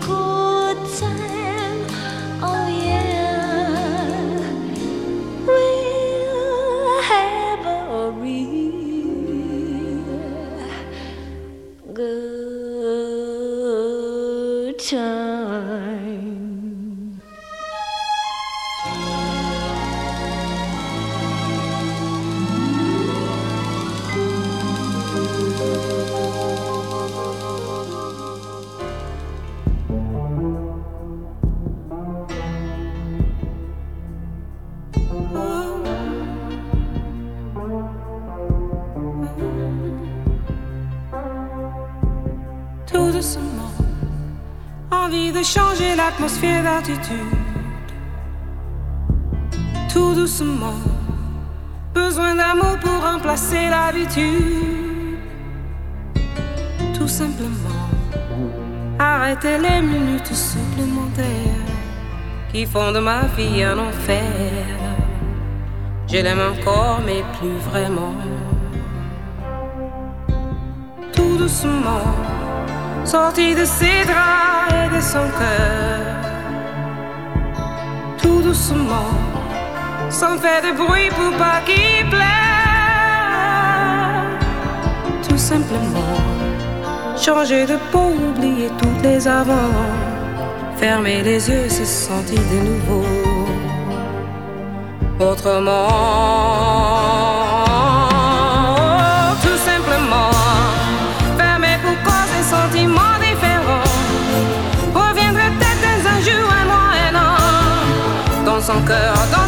good time. Changer l'atmosphère d'attitude. Tout doucement. Besoin d'amour pour remplacer l'habitude. Tout simplement. Arrêter les minutes supplémentaires qui font de ma vie un enfer. Je l'aime encore, mais plus vraiment. Tout doucement sorti de ses draps et de son cœur. Doucement, sans faire de bruit pour pas qu'il pleure. Tout simplement, changer de peau, oublier toutes les avant. Fermer les yeux, se sentir de nouveau. Autrement, encore dans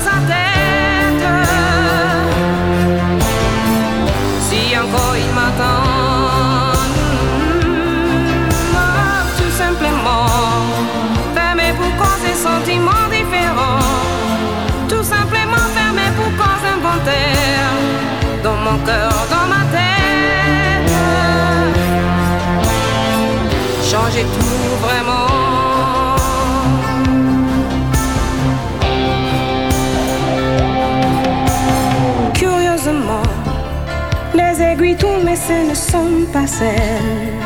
ce ne sont pas celles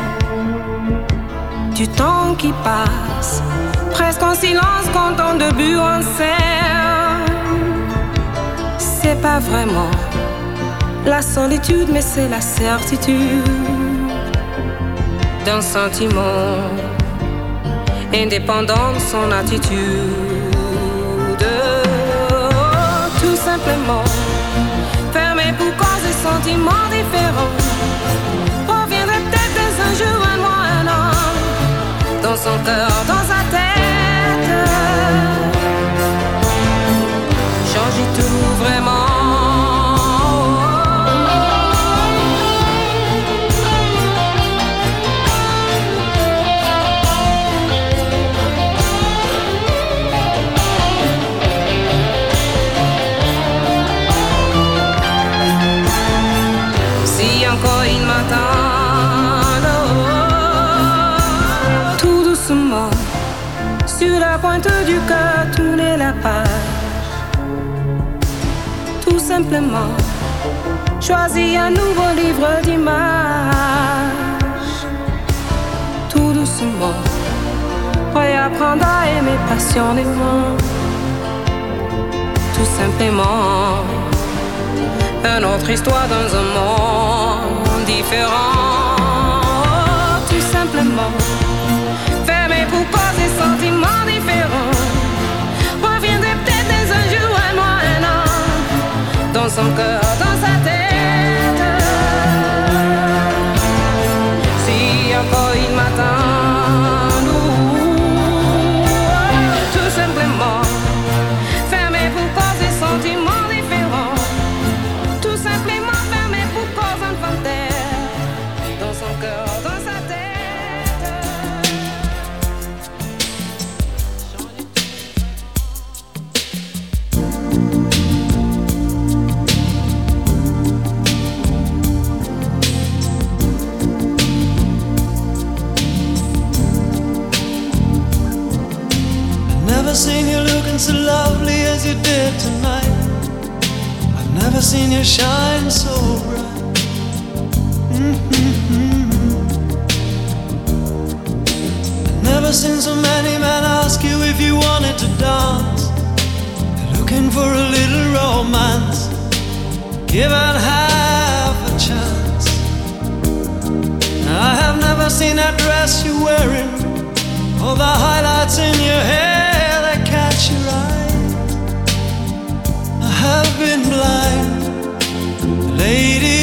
du temps qui passe, presque en silence quand on début en scène. C'est pas vraiment la solitude, mais c'est la certitude d'un sentiment indépendant de son attitude. Tout simplement, fermé pour cause de sentiments différents. Dans son cœur, dans sa tête. Du cœur, tourner la page. Tout simplement, choisis un nouveau livre d'images. Tout doucement, prêt à aimer passionnément. Tout simplement une autre histoire dans un monde différent. Tout simplement, fermé pour poser sentiments différents. Reviendrait peut-être des un mois, un an, dans son cœur, dans sa tête. Si encore so lovely as you did tonight. I've never seen you shine so bright. Mm-hmm. I've never seen so many men ask you if you wanted to dance. They're looking for a little romance, Give given half a chance. I have never seen that dress you're wearing, or the highlights in your hair I have been blind, lady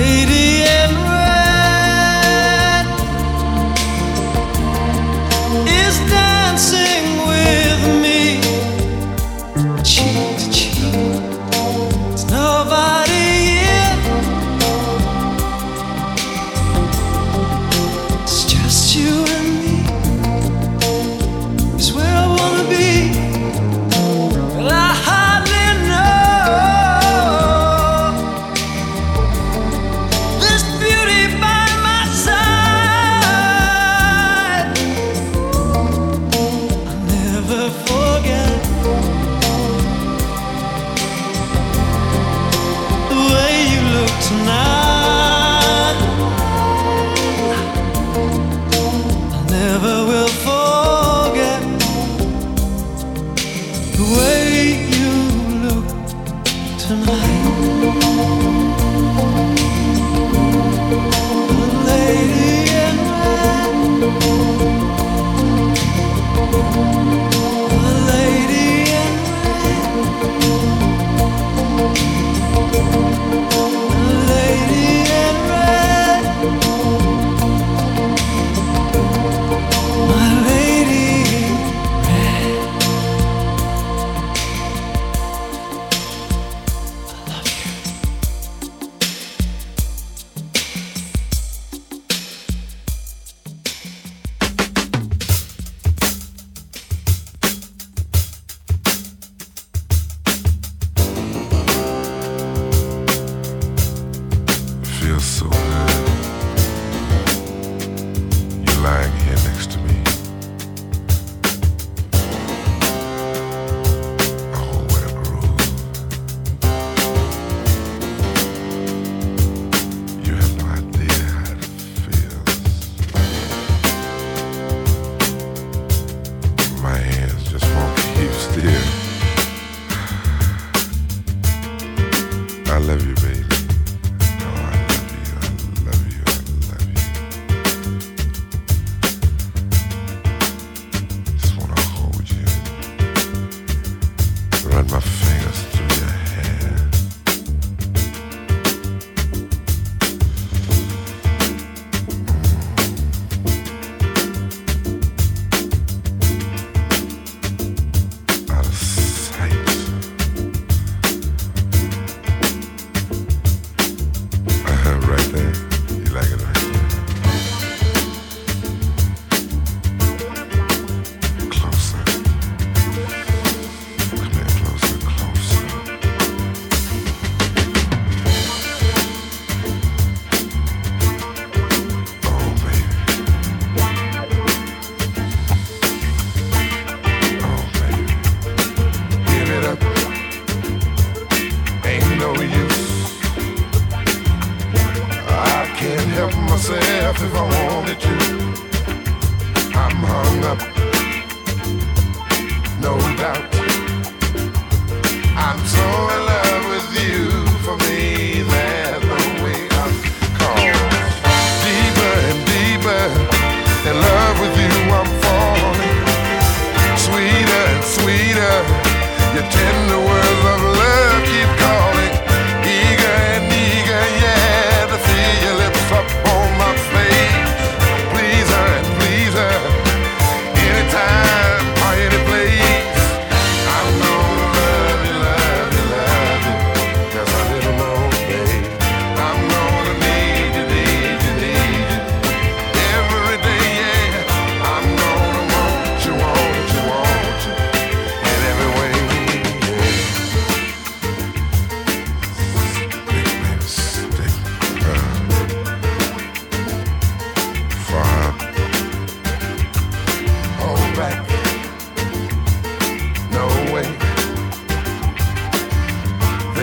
lady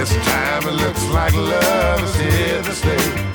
this time it looks like love is here to stay.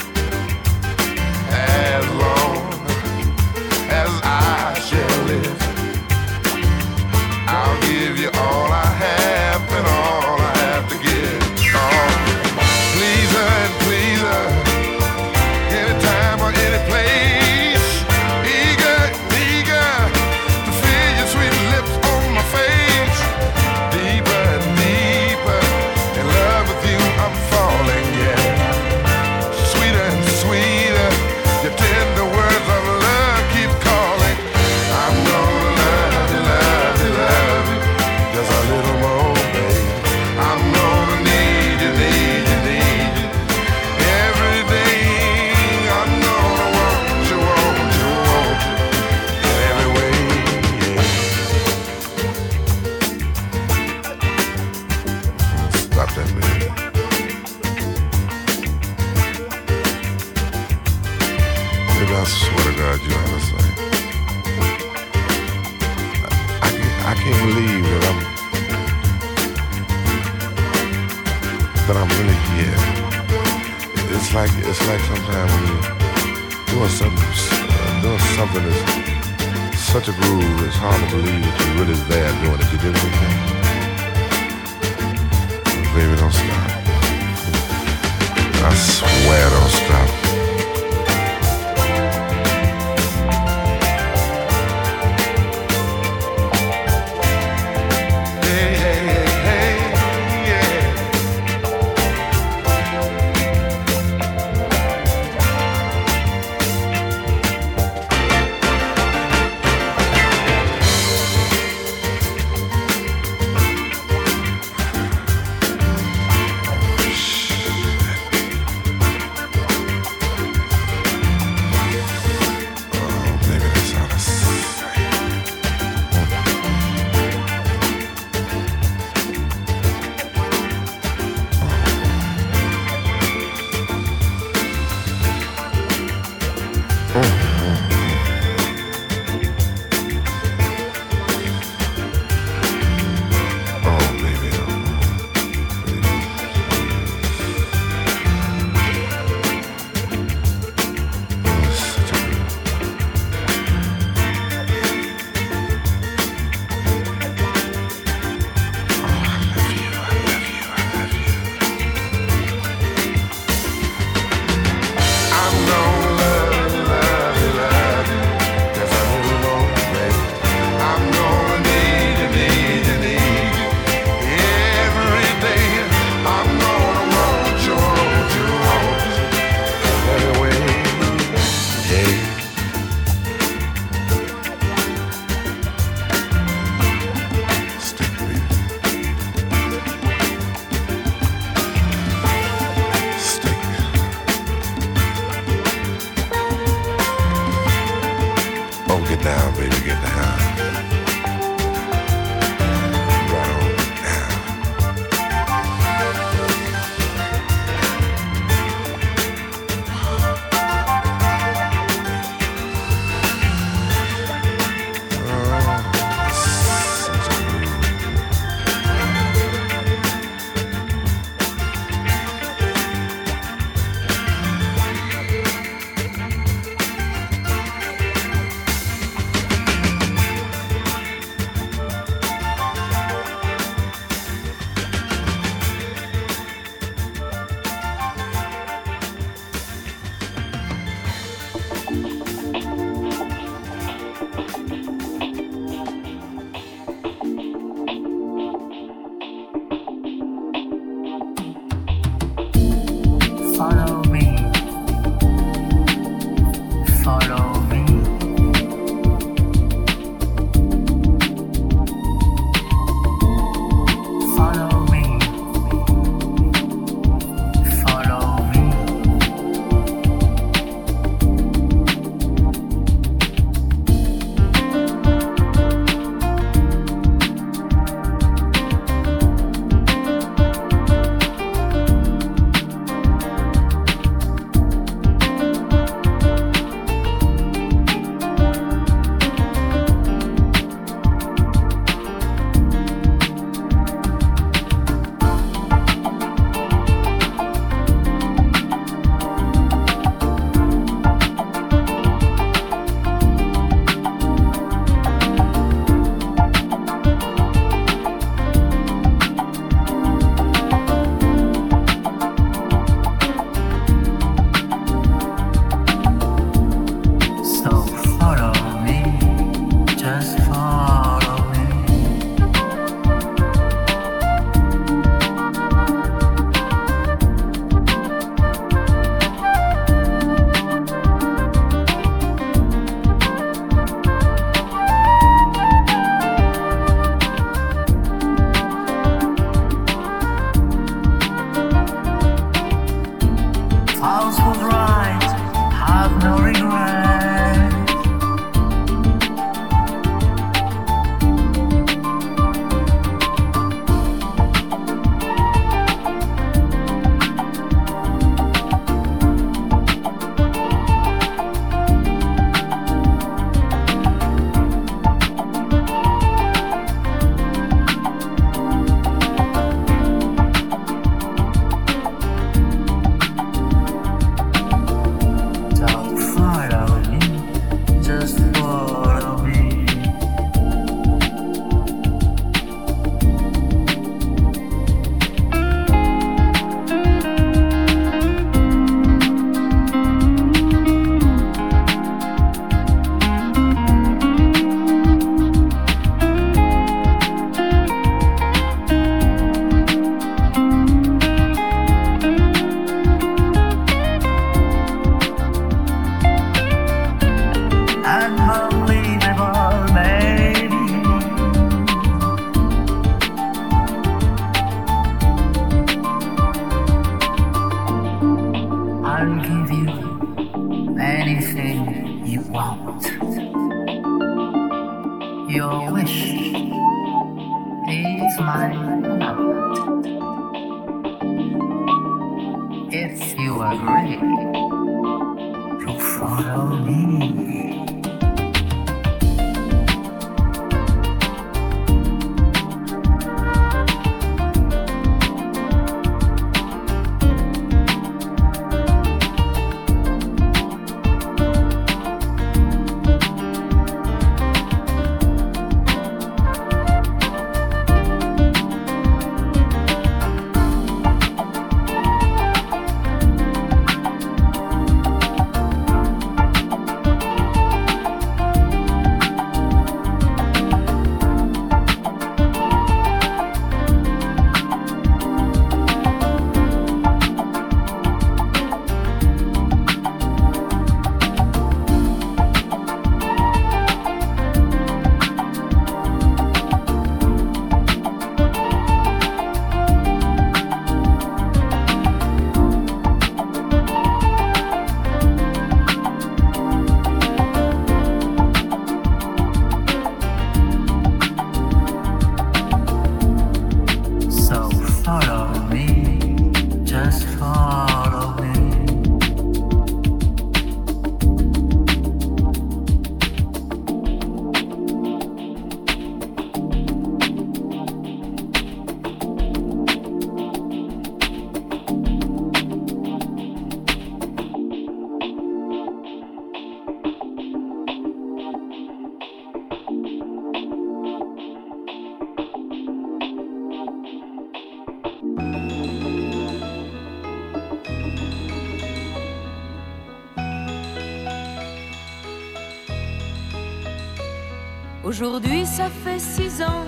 Aujourd'hui, ça fait six ans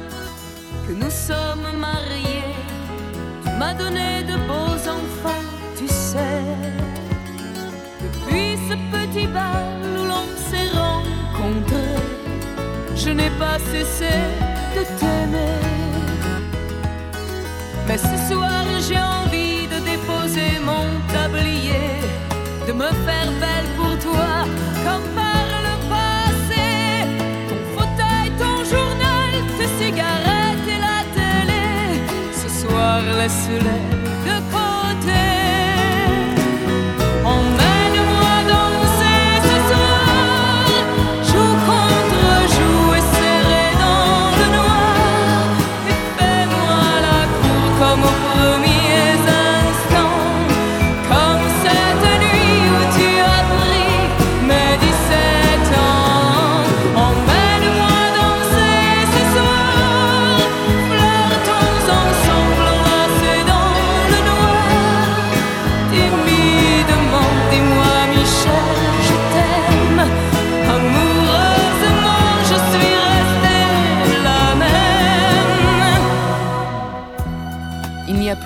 que nous sommes mariés. Tu m'as donné de beaux enfants, tu sais. Depuis ce petit bal où l'on s'est rencontrés, je n'ai pas cessé de t'aimer. Mais ce soir, j'ai envie de déposer mon tablier, de me faire belle pour toi, comme me sürer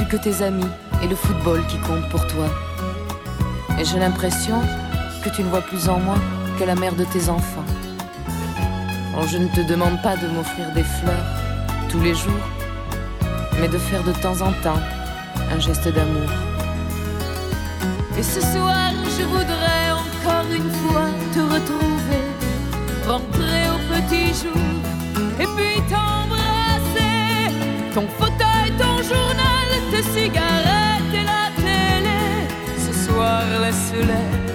que tes amis et le football qui comptent pour toi. Et j'ai l'impression que tu ne vois plus en moi que la mère de tes enfants. Je ne te demande pas de m'offrir des fleurs tous les jours, mais de faire de temps en temps un geste d'amour. Et ce soir, je voudrais encore une fois te retrouver, rentrer au petit jour, et puis t'embrasser. Ton güle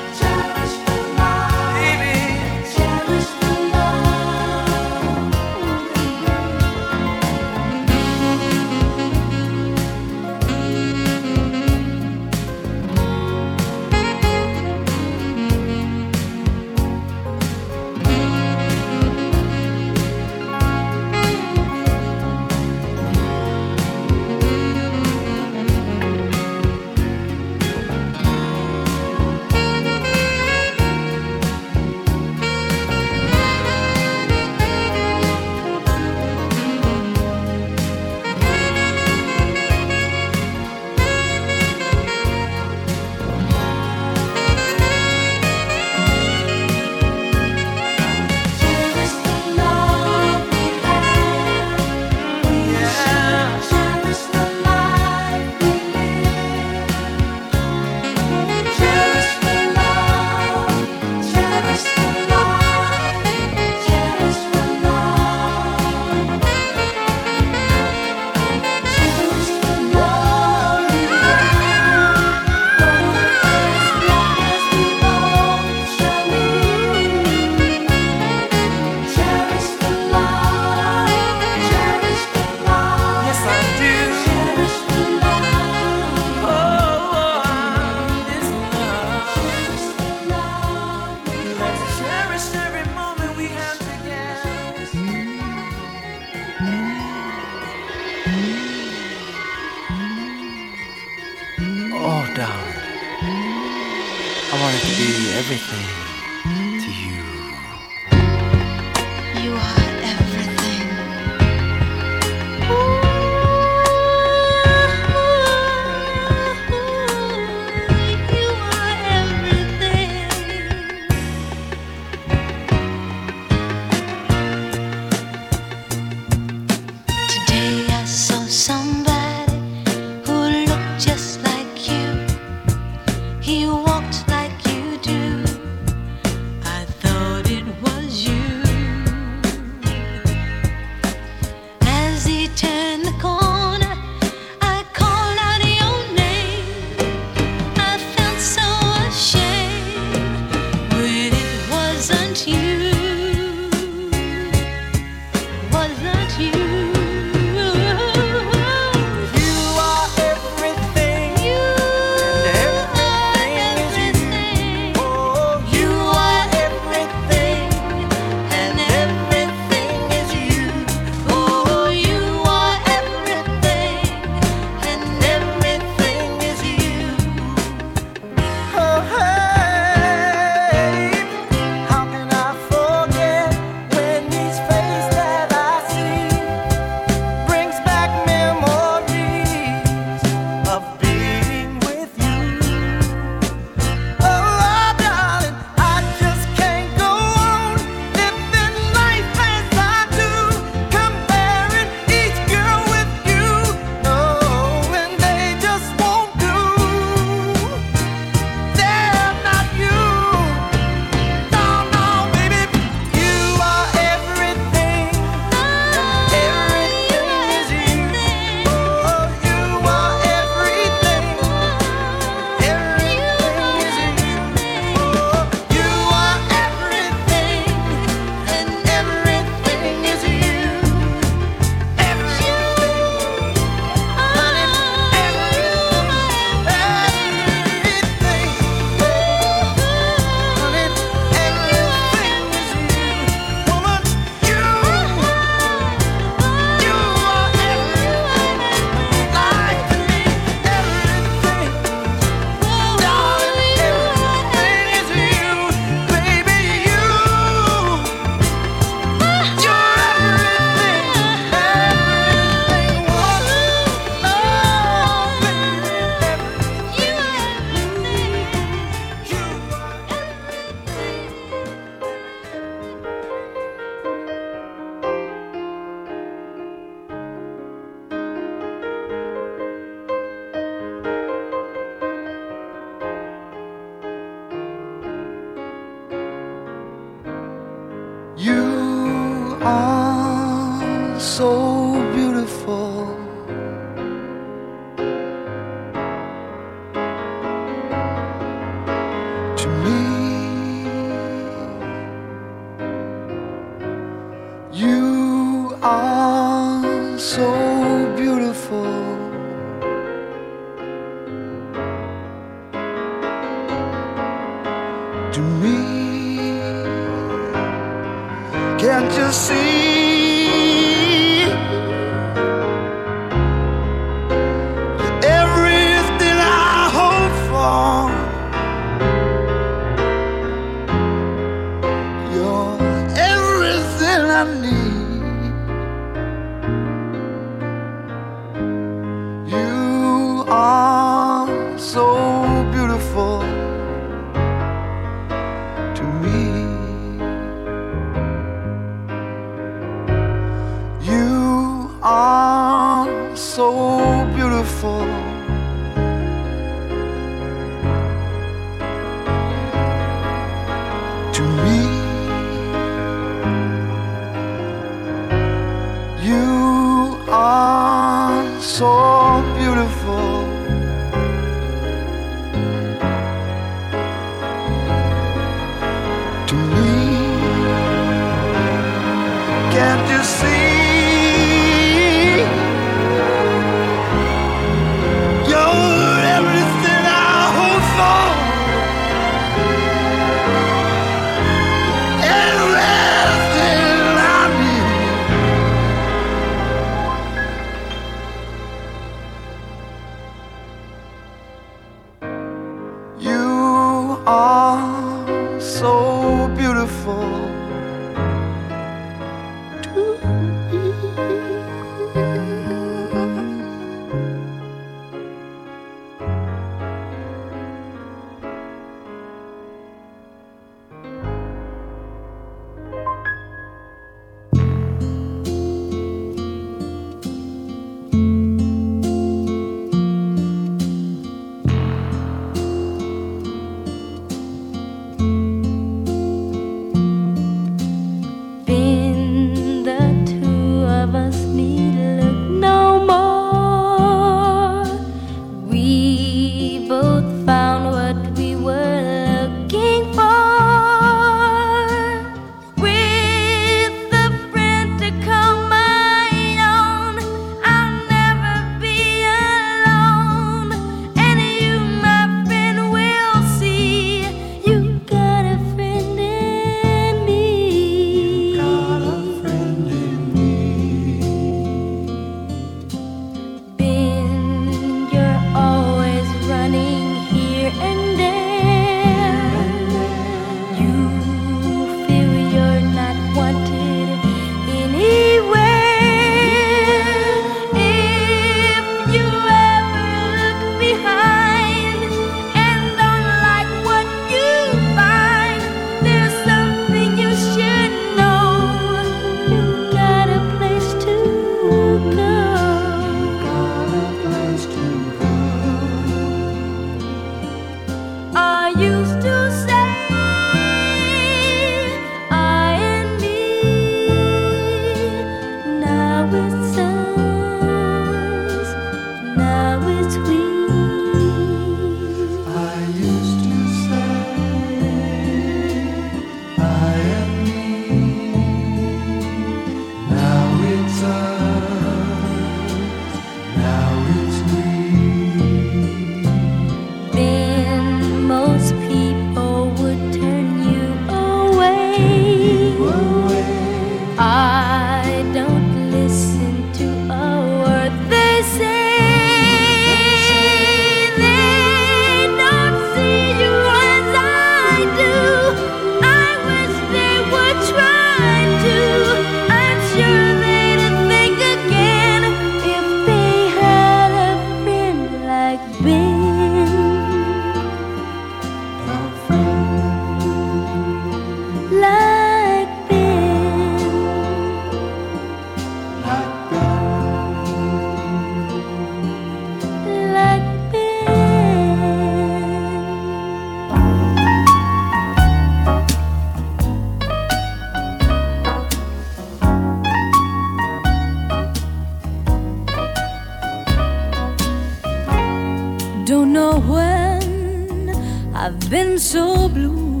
blue.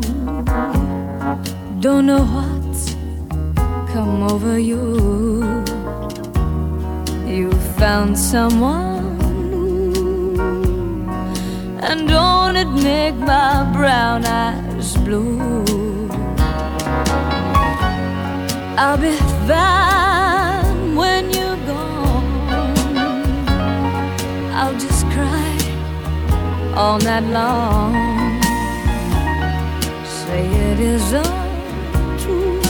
Don't know what's come over you. You found someone, new. and don't it make my brown eyes blue? I'll be fine when you're gone. I'll just cry all night long it is untrue.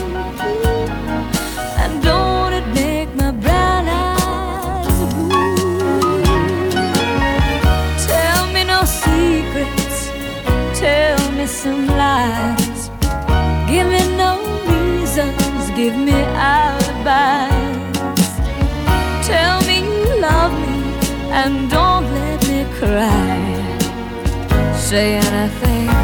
And don't it make my brown eyes blue? Tell me no secrets, tell me some lies. Give me no reasons, give me alibis. Tell me you love me and don't let me cry. Say anything.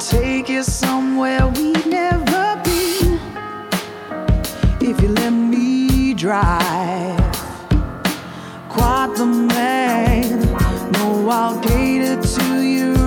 take you somewhere we've never been if you let me drive. Quite the man, no, I'll cater to you.